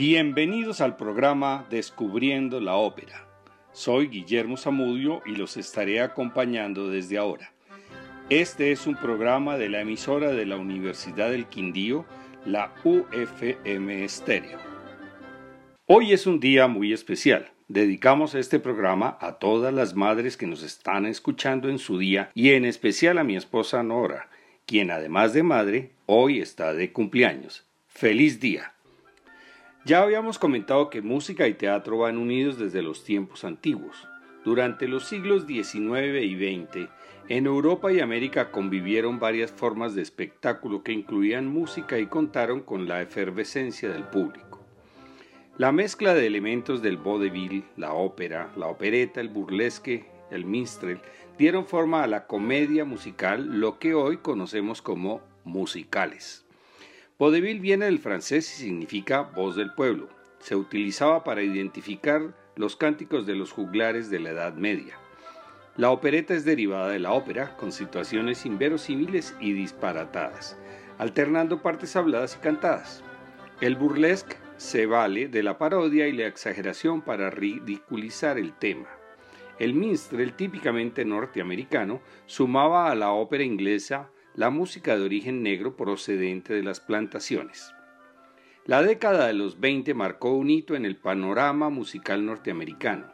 Bienvenidos al programa Descubriendo la Ópera. Soy Guillermo Zamudio y los estaré acompañando desde ahora. Este es un programa de la emisora de la Universidad del Quindío, la UFM Estéreo. Hoy es un día muy especial. Dedicamos este programa a todas las madres que nos están escuchando en su día y en especial a mi esposa Nora, quien además de madre, hoy está de cumpleaños. ¡Feliz día! Ya habíamos comentado que música y teatro van unidos desde los tiempos antiguos. Durante los siglos XIX y XX, en Europa y América convivieron varias formas de espectáculo que incluían música y contaron con la efervescencia del público. La mezcla de elementos del vaudeville, la ópera, la opereta, el burlesque, el minstrel, dieron forma a la comedia musical, lo que hoy conocemos como musicales. Vaudeville viene del francés y significa voz del pueblo. Se utilizaba para identificar los cánticos de los juglares de la Edad Media. La opereta es derivada de la ópera, con situaciones inverosímiles y disparatadas, alternando partes habladas y cantadas. El burlesque se vale de la parodia y la exageración para ridiculizar el tema. El minstrel, típicamente norteamericano, sumaba a la ópera inglesa la música de origen negro procedente de las plantaciones. La década de los 20 marcó un hito en el panorama musical norteamericano.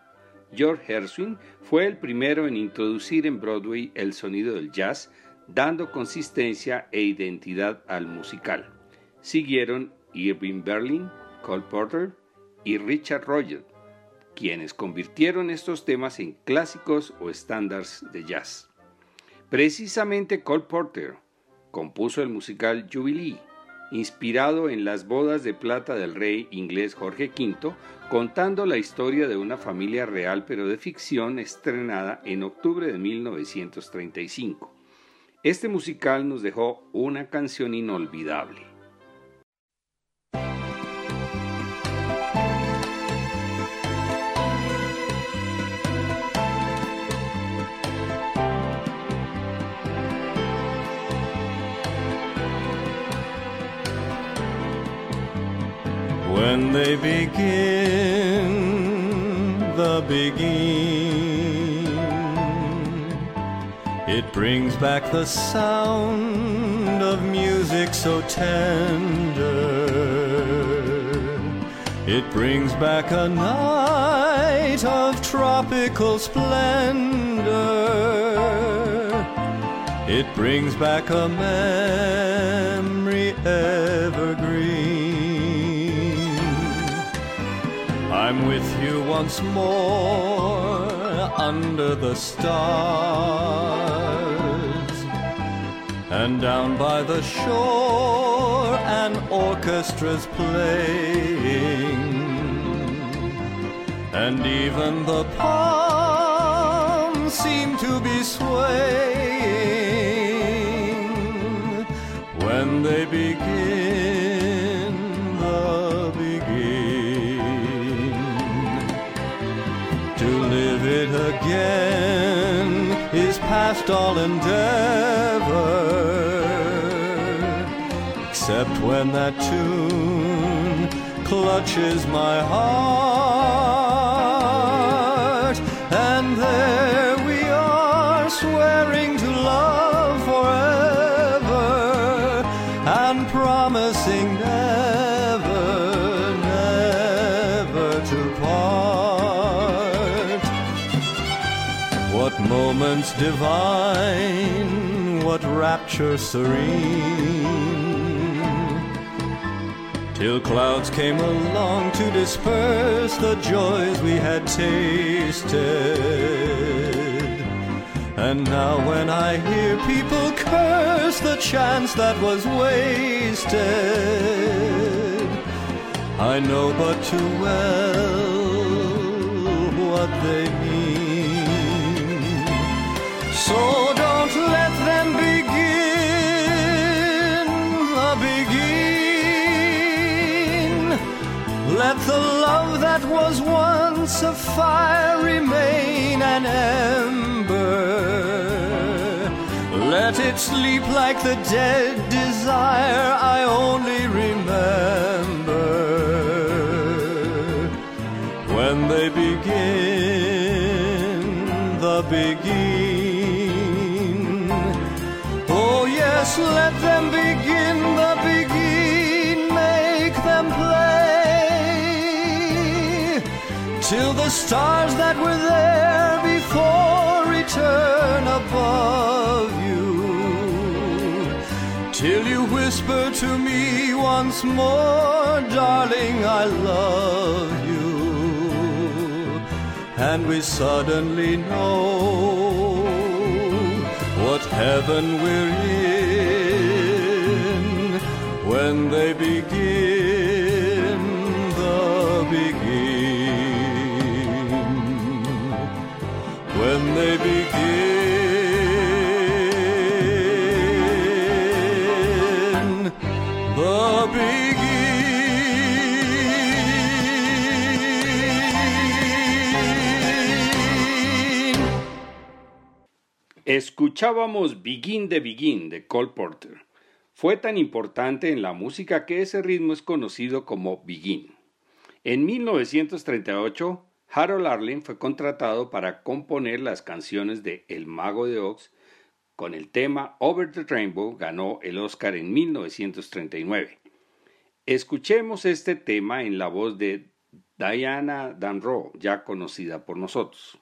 George Gershwin fue el primero en introducir en Broadway el sonido del jazz, dando consistencia e identidad al musical. Siguieron Irving Berlin, Cole Porter y Richard Roger, quienes convirtieron estos temas en clásicos o estándares de jazz. Precisamente Cole Porter compuso el musical Jubilee, inspirado en las bodas de plata del rey inglés Jorge V, contando la historia de una familia real pero de ficción estrenada en octubre de 1935. Este musical nos dejó una canción inolvidable. They begin the begin. It brings back the sound of music so tender. It brings back a night of tropical splendor. It brings back a memory evergreen. I'm with you once more under the stars. And down by the shore, an orchestra's playing. And even the palms seem to be swaying when they begin again is past all endeavor, except when that tune clutches my heart, divine, what rapture serene. Till clouds came along to disperse the joys we had tasted. And now when I hear people curse the chance that was wasted, I know but too well what they mean. Let the love that was once a fire remain an ember. Let it sleep like the dead desire I only remember. When they begin the begin. Oh, yes, let them begin. Till the stars that were there before return above you. Till you whisper to me once more, darling, I love you. And we suddenly know what heaven we're in when they begin Escuchábamos Begin de Begin de Cole Porter. Fue tan importante en la música que ese ritmo es conocido como Begin. En 1938, Harold Arlen fue contratado para componer las canciones de El Mago de Oz. Con el tema Over the Rainbow ganó el Oscar en 1939. Escuchemos este tema en la voz de Diana Danro, ya conocida por nosotros.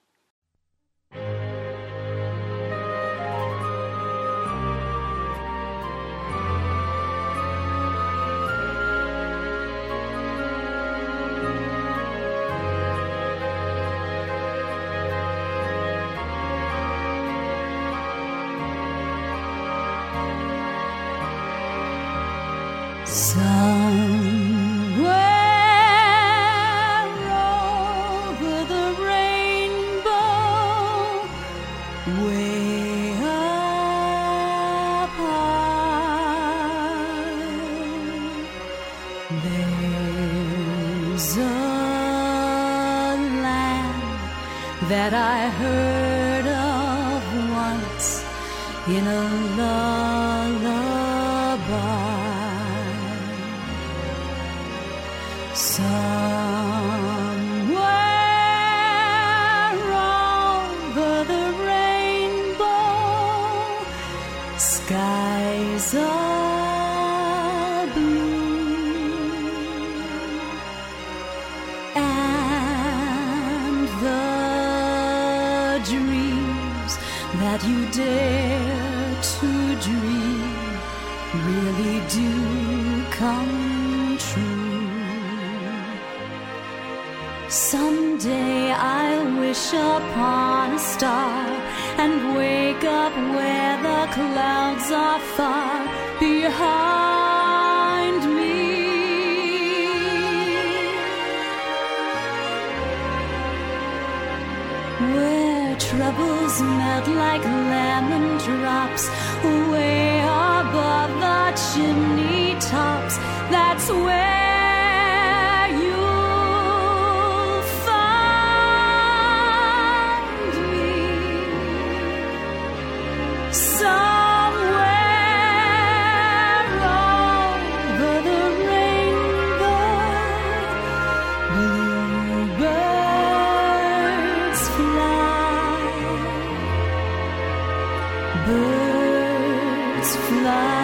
That I heard of once in a lullaby. Melt like lemon drops way above the chimney tops. That's where Birds fly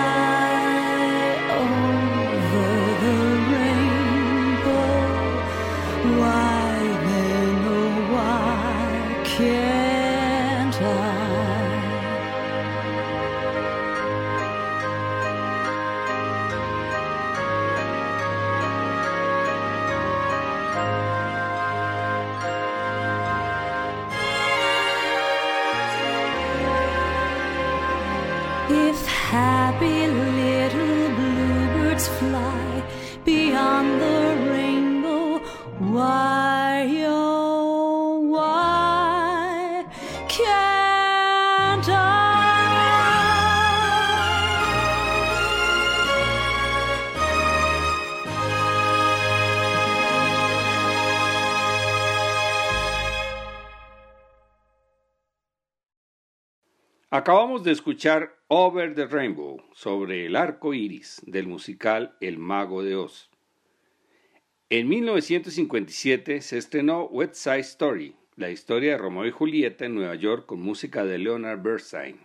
Acabamos de escuchar Over the Rainbow, sobre el arco iris, del musical El Mago de Oz. En 1957 se estrenó West Side Story, la historia de Romeo y Julieta en Nueva York con música de Leonard Bernstein.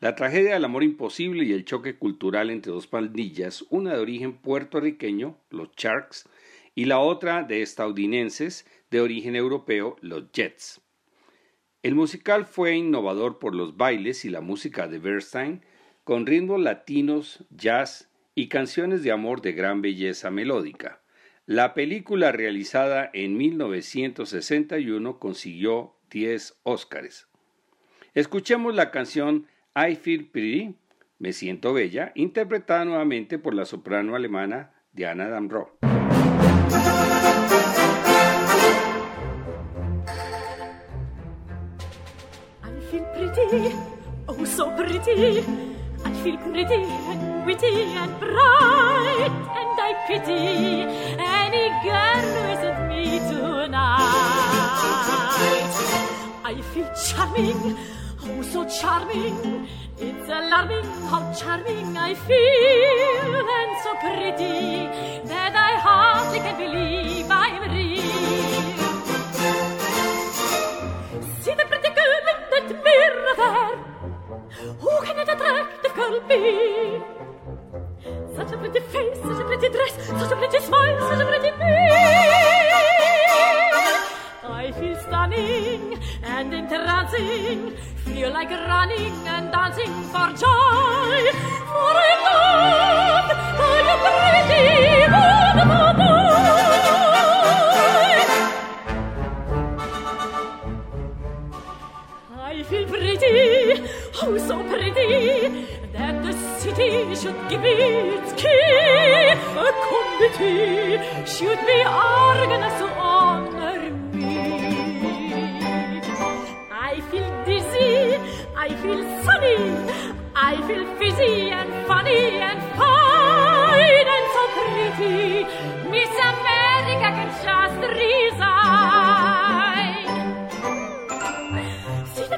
La tragedia del amor imposible y el choque cultural entre dos pandillas, una de origen puertorriqueño, los Sharks, y la otra de estadounidenses de origen europeo, los Jets. El musical fue innovador por los bailes y la música de Bernstein, con ritmos latinos, jazz y canciones de amor de gran belleza melódica. La película realizada en 1961 consiguió 10 Óscares. Escuchemos la canción I Feel Pretty, Me Siento Bella, interpretada nuevamente por la soprano alemana Diana Damro. I feel pretty and witty and bright, and I pity any girl who isn't me tonight. I feel charming, oh so charming. It's alarming how charming I feel, and so pretty that I hardly can believe I'm real. Be? Such a pretty face, such a pretty dress, such a pretty smile, such a pretty me. I feel stunning and entrancing, feel like running and dancing for joy. For I love I a pretty wonderful boy. So pretty, that the city should give its key. A committee should be organized to honor me. I feel dizzy, I feel sunny, I feel fizzy and funny and fine and so pretty. Miss America can just resign.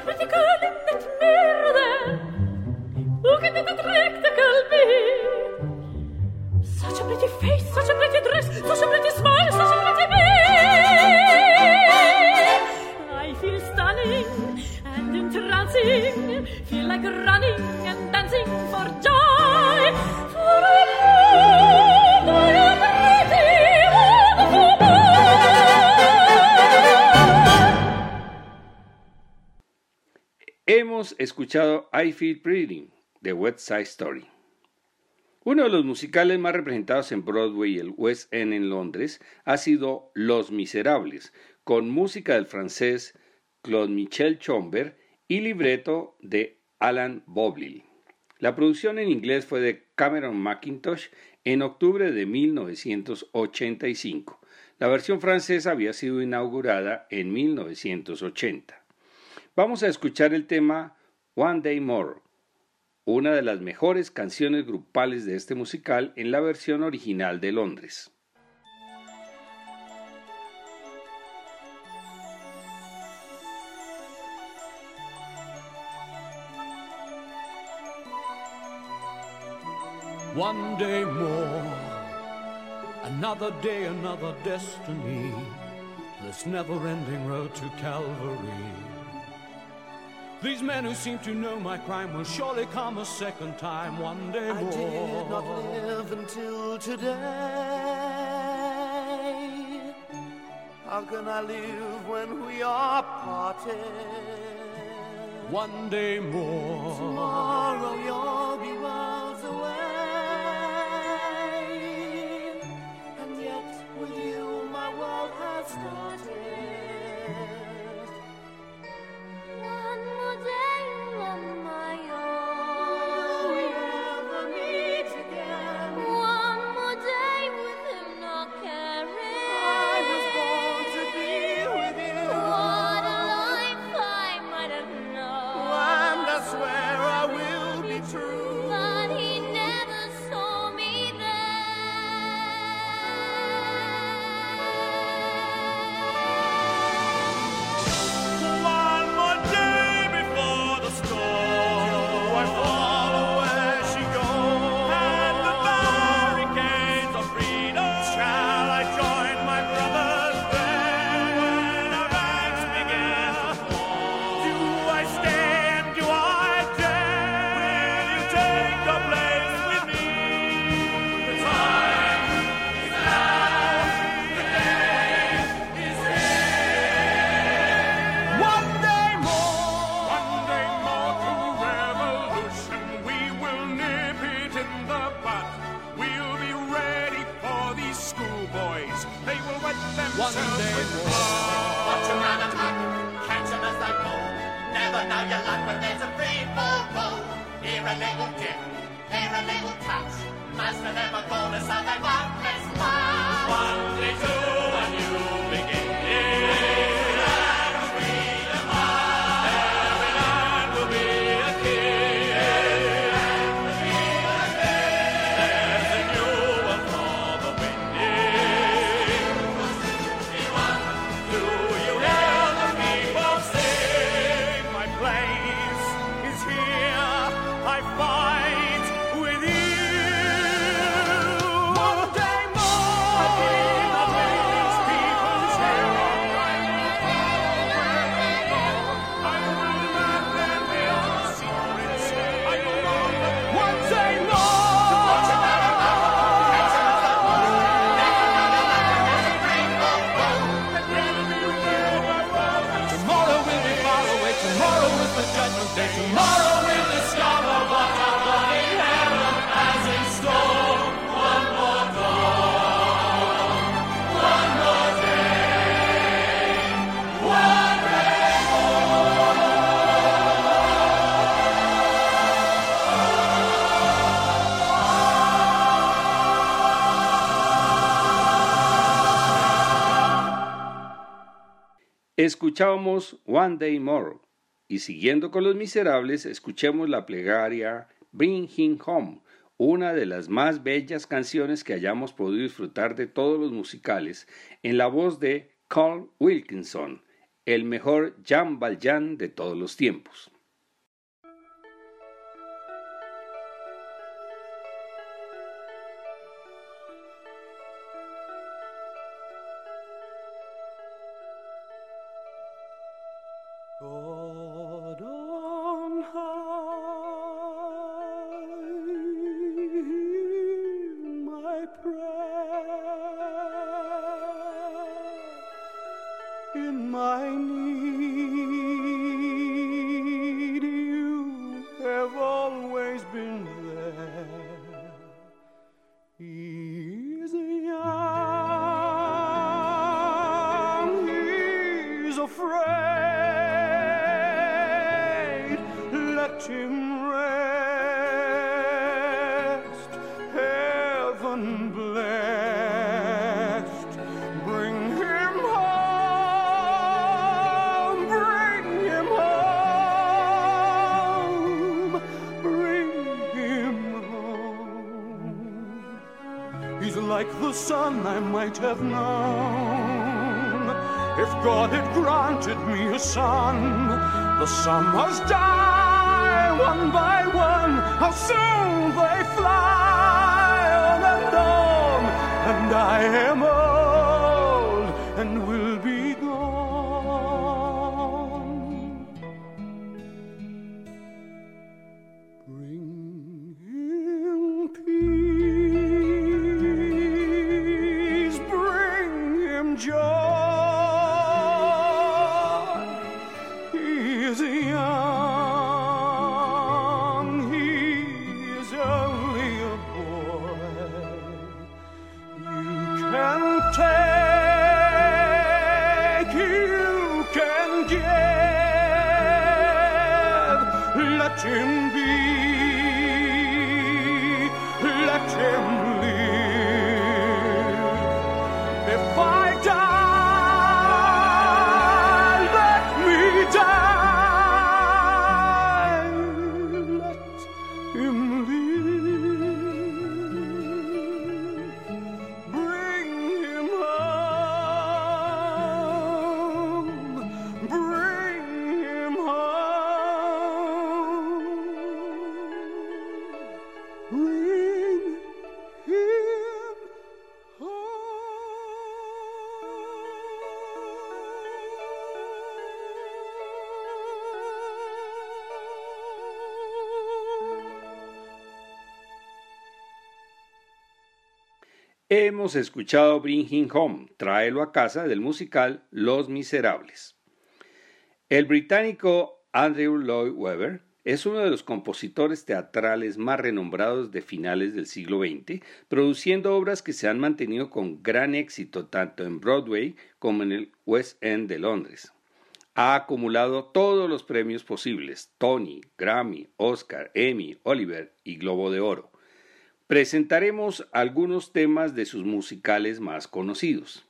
Sentificalim et merde, ucet te atrecta calbi, Escuchado I Feel Pretty de West Side Story. Uno de los musicales más representados en Broadway y el West End en Londres ha sido Los Miserables, con música del francés Claude Michel Chomber y libreto de Alan Bobley. La producción en inglés fue de Cameron McIntosh en octubre de 1985. La versión francesa había sido inaugurada en 1980. Vamos a escuchar el tema One Day More, una de las mejores canciones grupales de este musical en la versión original de Londres. One day more, another day, another destiny. This never ending road to Calvary. These men who seem to know my crime will surely come a second time one day I more. did not live until today. How can I live when we are parted? One day more. Tomorrow you'll be worlds Escuchábamos One Day More y siguiendo con los miserables escuchemos la plegaria Bring Him Home, una de las más bellas canciones que hayamos podido disfrutar de todos los musicales en la voz de Carl Wilkinson, el mejor Jan Valjean de todos los tiempos. My need, you. Have always been I might have known. If God had granted me a son, the summers die one by one. How soon they fly on and on, and I am Hemos escuchado Bring Him Home, Tráelo a casa del musical Los Miserables. El británico Andrew Lloyd Webber es uno de los compositores teatrales más renombrados de finales del siglo XX, produciendo obras que se han mantenido con gran éxito tanto en Broadway como en el West End de Londres. Ha acumulado todos los premios posibles, Tony, Grammy, Oscar, Emmy, Oliver y Globo de Oro. Presentaremos algunos temas de sus musicales más conocidos.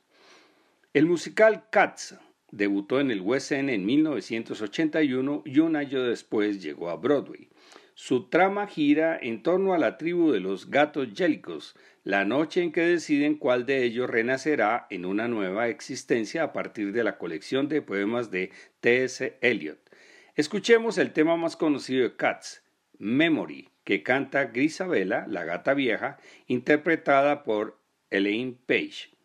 El musical Cats debutó en el West End en 1981 y un año después llegó a Broadway. Su trama gira en torno a la tribu de los gatos yélicos, la noche en que deciden cuál de ellos renacerá en una nueva existencia a partir de la colección de poemas de T.S. Eliot. Escuchemos el tema más conocido de Cats, Memory, que canta Grisabella, la gata vieja, interpretada por Elaine Page.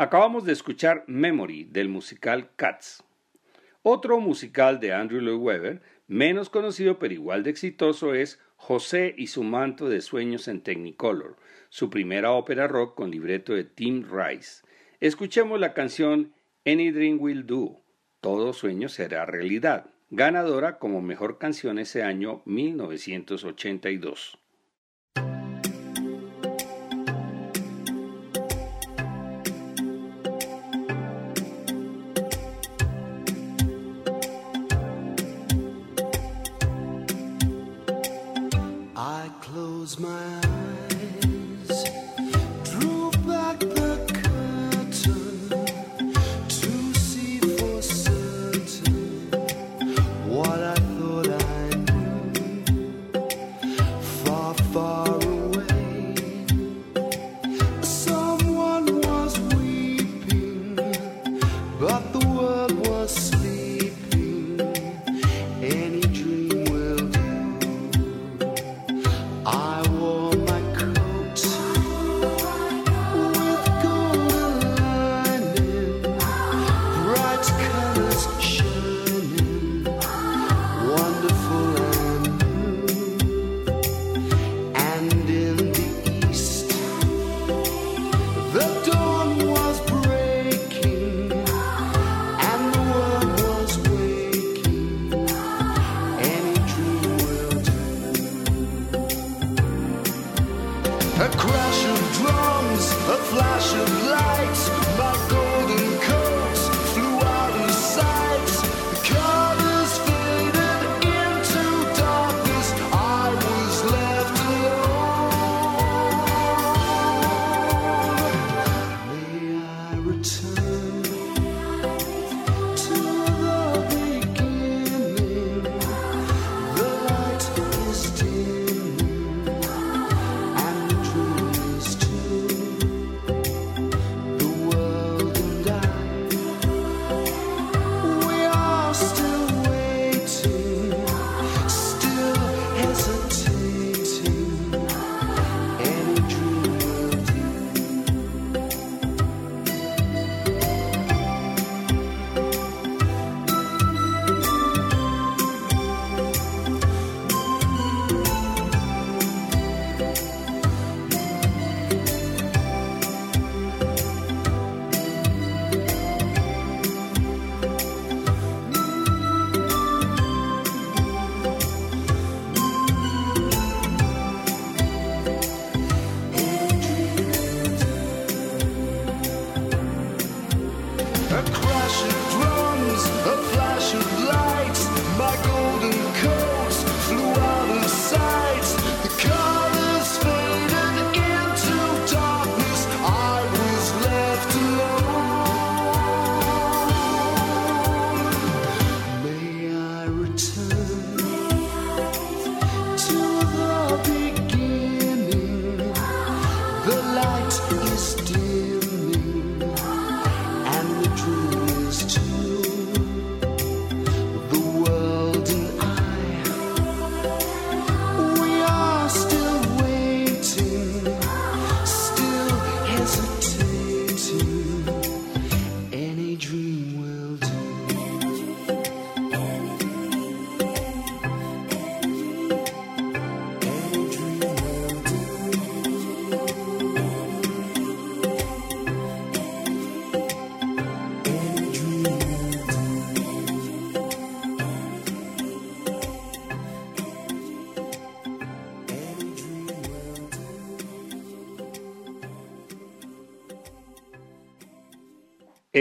Acabamos de escuchar Memory del musical Cats. Otro musical de Andrew Lloyd Webber, menos conocido pero igual de exitoso, es José y su manto de sueños en Technicolor, su primera ópera rock con libreto de Tim Rice. Escuchemos la canción Any Dream Will Do, Todo sueño será realidad, ganadora como mejor canción ese año 1982. A crash of drums, a flash of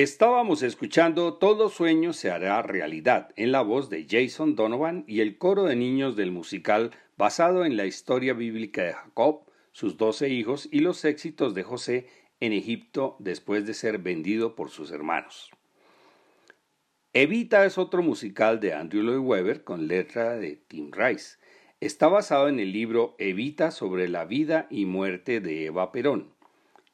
Estábamos escuchando Todo sueño se hará realidad en la voz de Jason Donovan y el coro de niños del musical basado en la historia bíblica de Jacob, sus doce hijos y los éxitos de José en Egipto después de ser vendido por sus hermanos. Evita es otro musical de Andrew Lloyd Webber con letra de Tim Rice. Está basado en el libro Evita sobre la vida y muerte de Eva Perón.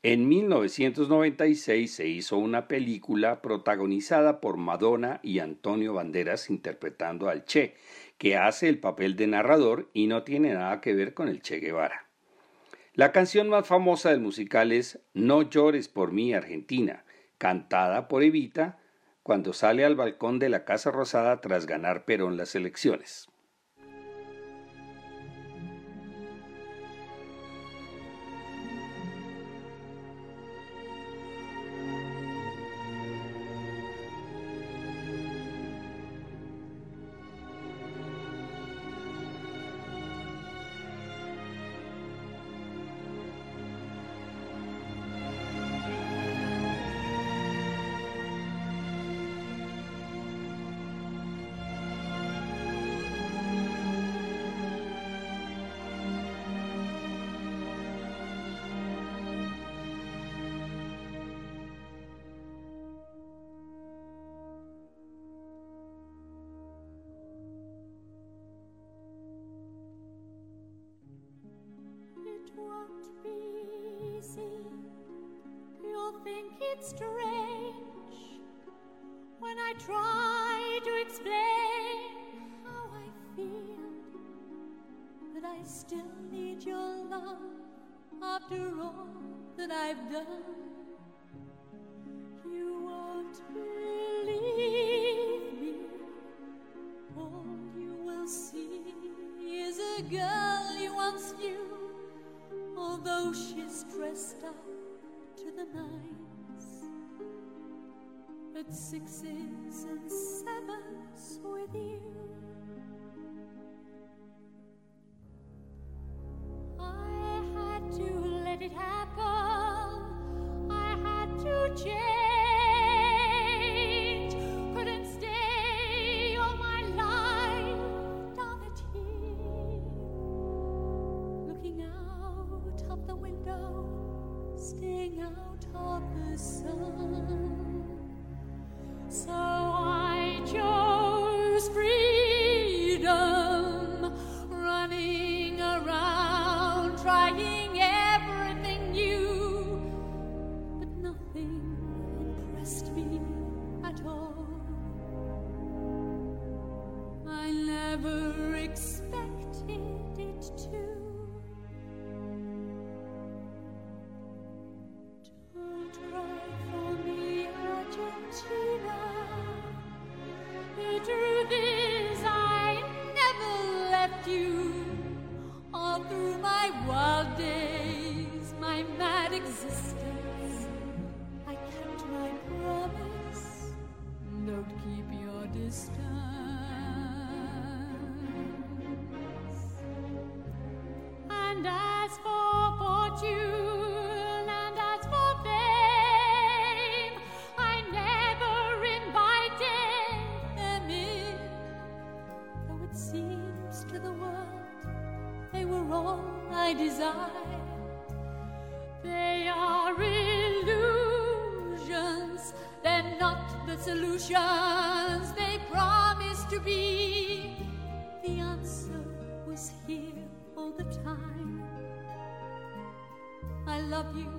En 1996 se hizo una película protagonizada por Madonna y Antonio Banderas interpretando al Che, que hace el papel de narrador y no tiene nada que ver con el Che Guevara. La canción más famosa del musical es No llores por mí Argentina, cantada por Evita cuando sale al balcón de la Casa Rosada tras ganar Perón las elecciones. Time. I love you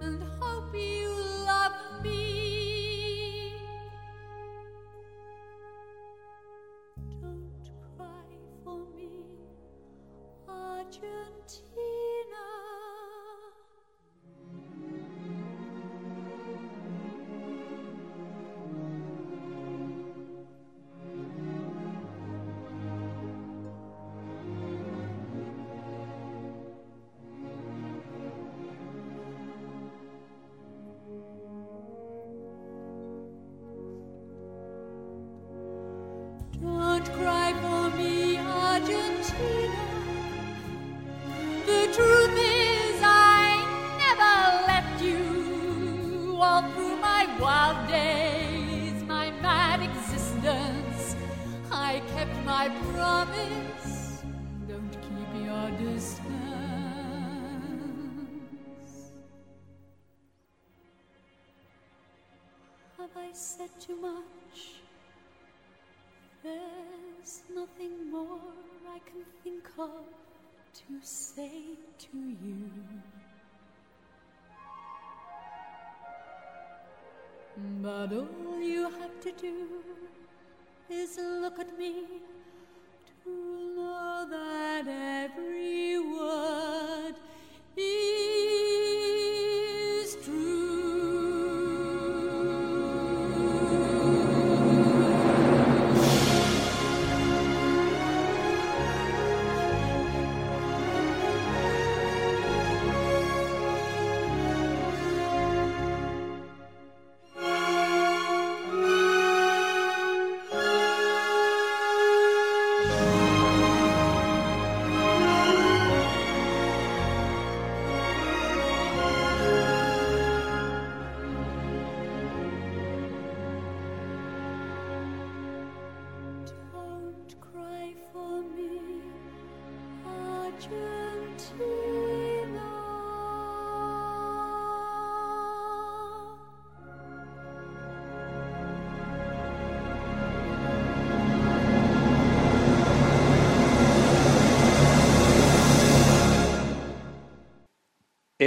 and hope you love me.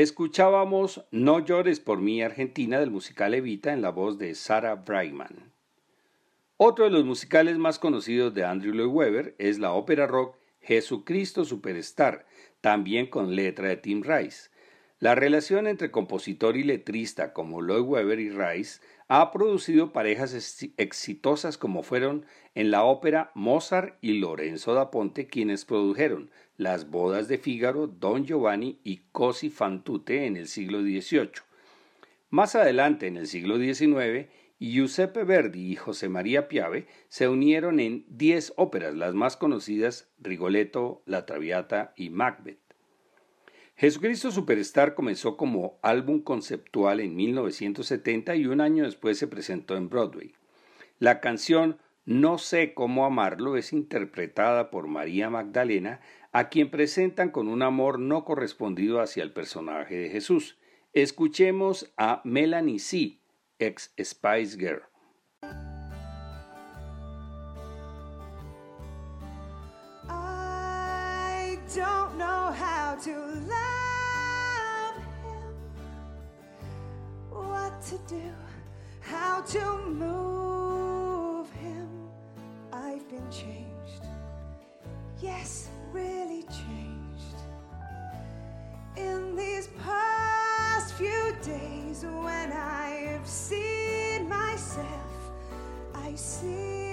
Escuchábamos No llores por mí Argentina del musical Evita en la voz de Sarah Brightman. Otro de los musicales más conocidos de Andrew Lloyd Webber es la ópera rock Jesucristo Superstar, también con letra de Tim Rice. La relación entre compositor y letrista como Lloyd Webber y Rice ha producido parejas exitosas como fueron en la ópera Mozart y Lorenzo da Ponte quienes produjeron Las bodas de Fígaro, Don Giovanni y Cosi fan tutte en el siglo XVIII. Más adelante, en el siglo XIX, Giuseppe Verdi y José María Piave se unieron en diez óperas, las más conocidas Rigoletto, La Traviata y Macbeth. Jesucristo Superstar comenzó como álbum conceptual en 1970 y un año después se presentó en Broadway. La canción No sé cómo amarlo es interpretada por María Magdalena, a quien presentan con un amor no correspondido hacia el personaje de Jesús. Escuchemos a Melanie C., ex Spice Girl. I don't know how to love him, what to do, how to move. Been changed, yes, really changed. In these past few days when I've seen myself, I seem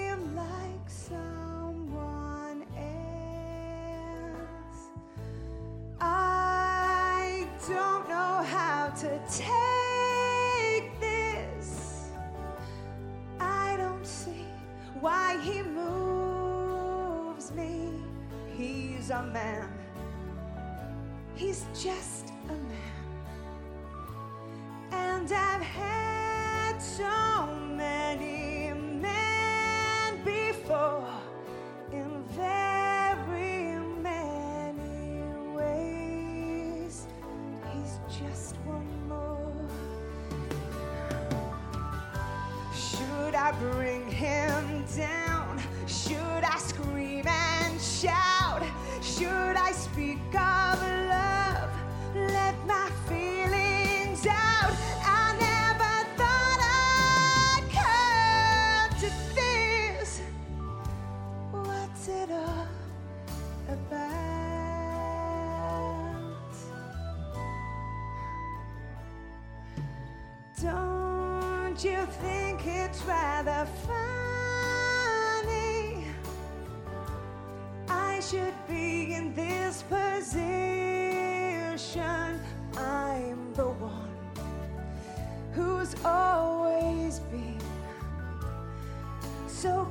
He's a man. He's just a man. And I've had Don't you think it's rather funny? I should be in this position. I'm the one who's always been so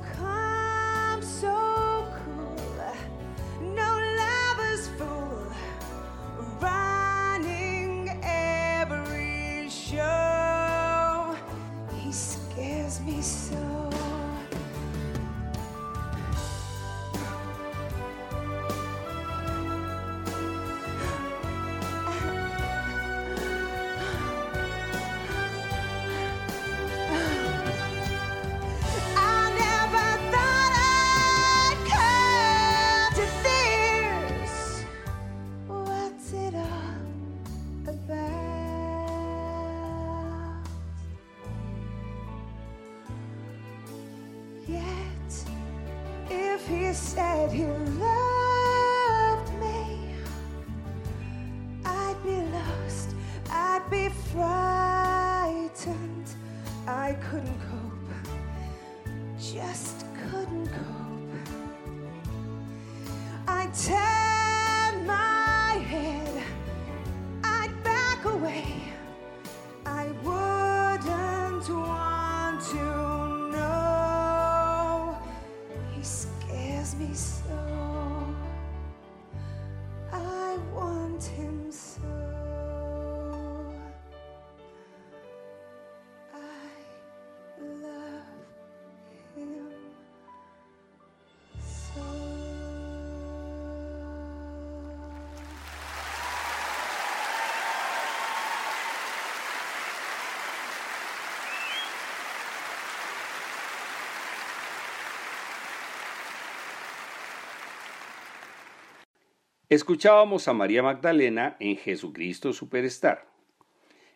Escuchábamos a María Magdalena en Jesucristo Superstar.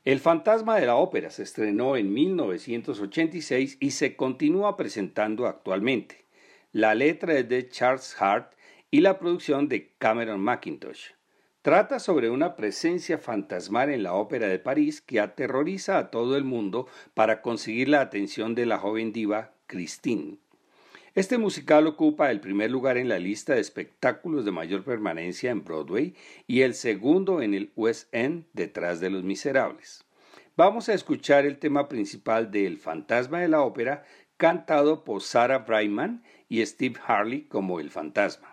El fantasma de la ópera se estrenó en 1986 y se continúa presentando actualmente. La letra es de Charles Hart y la producción de Cameron McIntosh. Trata sobre una presencia fantasmal en la ópera de París que aterroriza a todo el mundo para conseguir la atención de la joven diva Christine. Este musical ocupa el primer lugar en la lista de espectáculos de mayor permanencia en Broadway y el segundo en el West End detrás de Los Miserables. Vamos a escuchar el tema principal de El fantasma de la ópera cantado por Sarah Brightman y Steve Harley como el fantasma.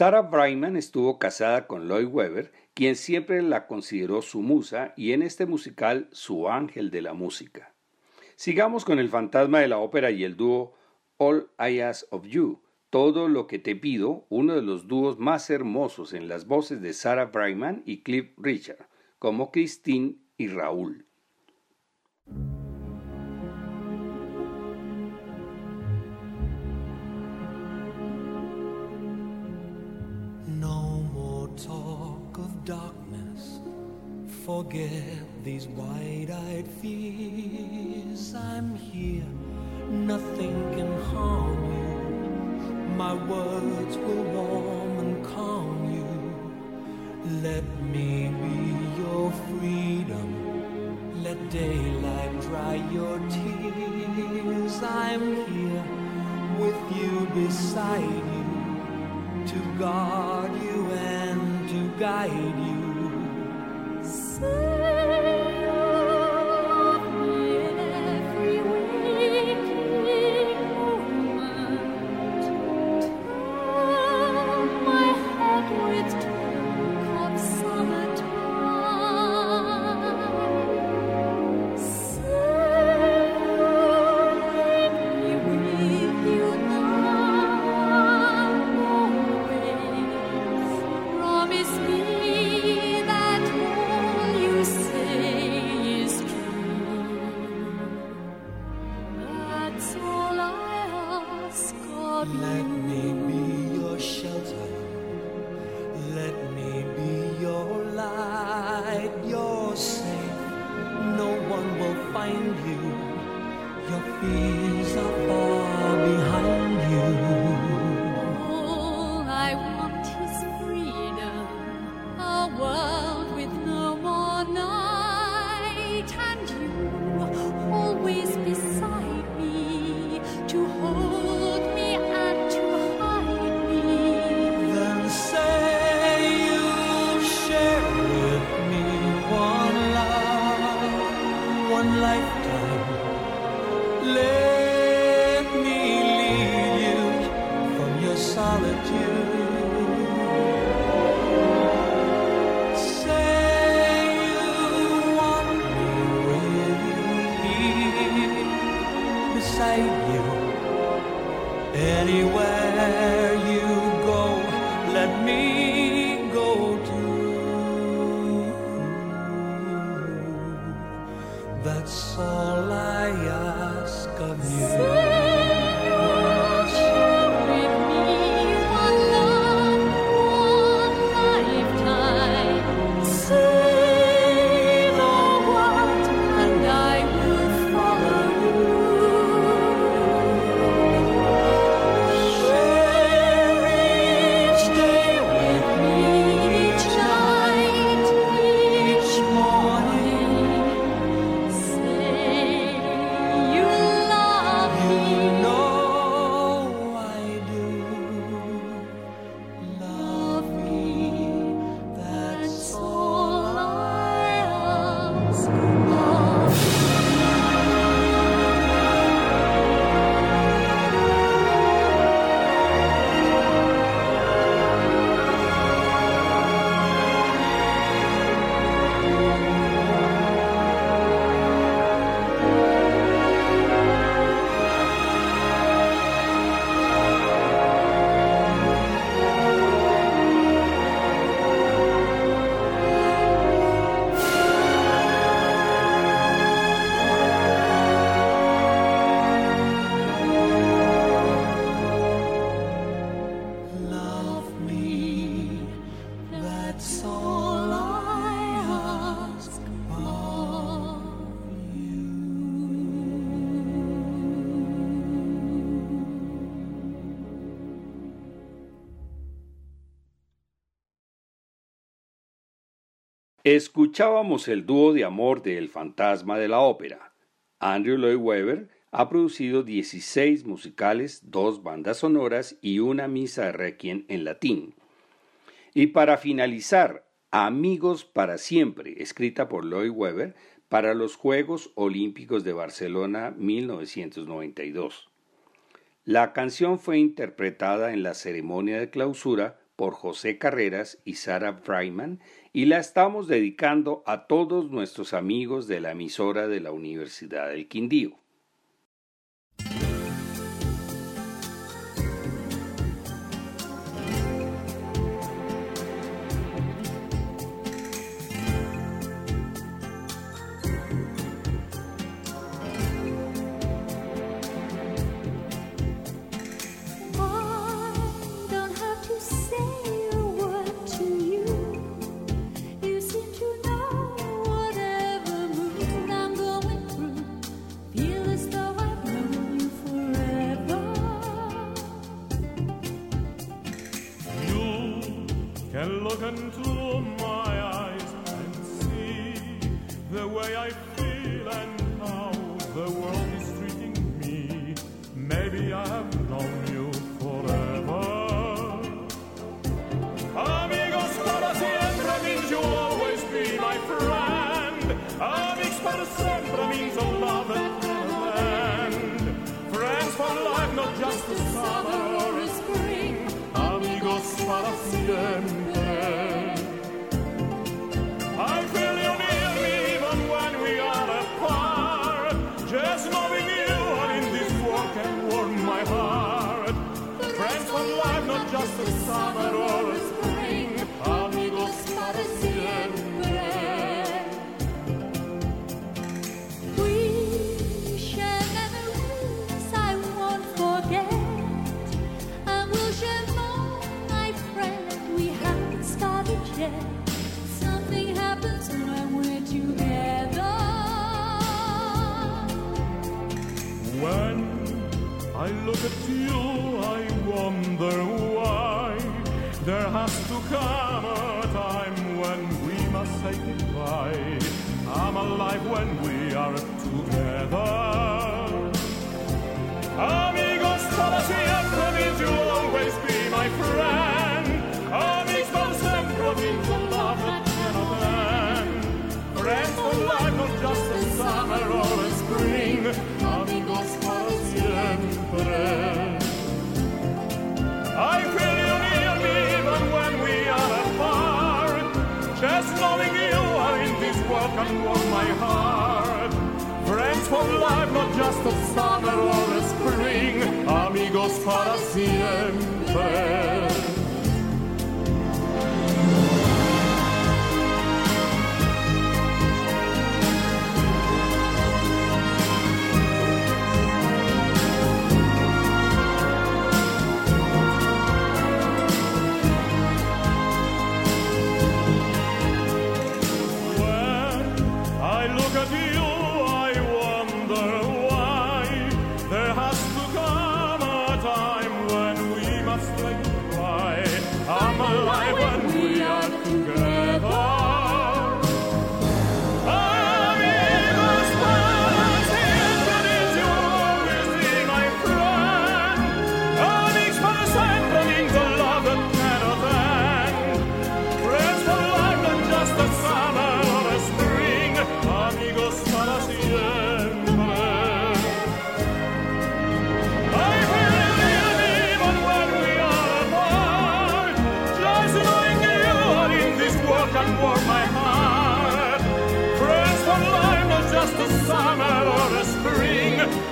Sarah Brightman estuvo casada con Lloyd Webber, quien siempre la consideró su musa y en este musical su ángel de la música. Sigamos con el fantasma de la ópera y el dúo All I Ask of You, todo lo que te pido, uno de los dúos más hermosos en las voces de Sarah Brightman y Cliff Richard, como Christine y Raúl. Forget these wide-eyed fears. I'm here, nothing can harm you. My words will warm and calm you. Let me be your freedom. Let daylight dry your tears. I'm here with you beside you to guard you and guide you. Escuchábamos el dúo de amor de El fantasma de la ópera. Andrew Lloyd Webber ha producido 16 musicales, dos bandas sonoras y una misa de requiem en latín. Y para finalizar, Amigos para siempre, escrita por Lloyd Webber para los Juegos Olímpicos de Barcelona 1992. La canción fue interpretada en la ceremonia de clausura por José Carreras y Sara Freiman y la estamos dedicando a todos nuestros amigos de la emisora de la Universidad del Quindío. When I look at you, I wonder why there has to come a time when we must say goodbye. I'm alive when we are together. Amigos, para siempre, will you always be my friend? Not just a summer or a spring, amigos para siempre.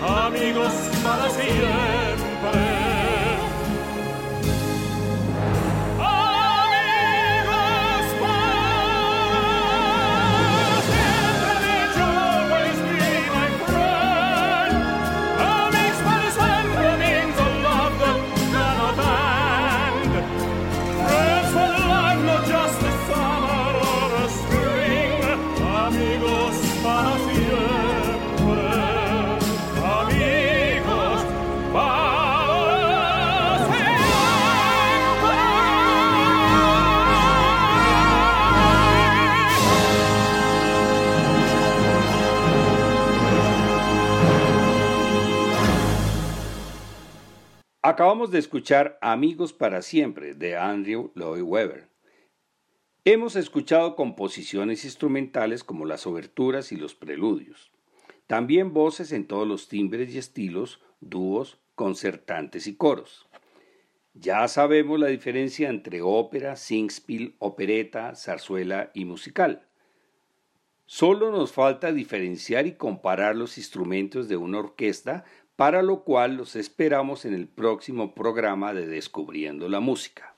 amigos para siempre. Acabamos de escuchar Amigos para siempre de Andrew Lloyd Webber. Hemos escuchado composiciones instrumentales como las oberturas y los preludios. También voces en todos los timbres y estilos, dúos, concertantes y coros. Ya sabemos la diferencia entre ópera, singspiel, opereta, zarzuela y musical. Solo nos falta diferenciar y comparar los instrumentos de una orquesta para lo cual los esperamos en el próximo programa de Descubriendo la Música.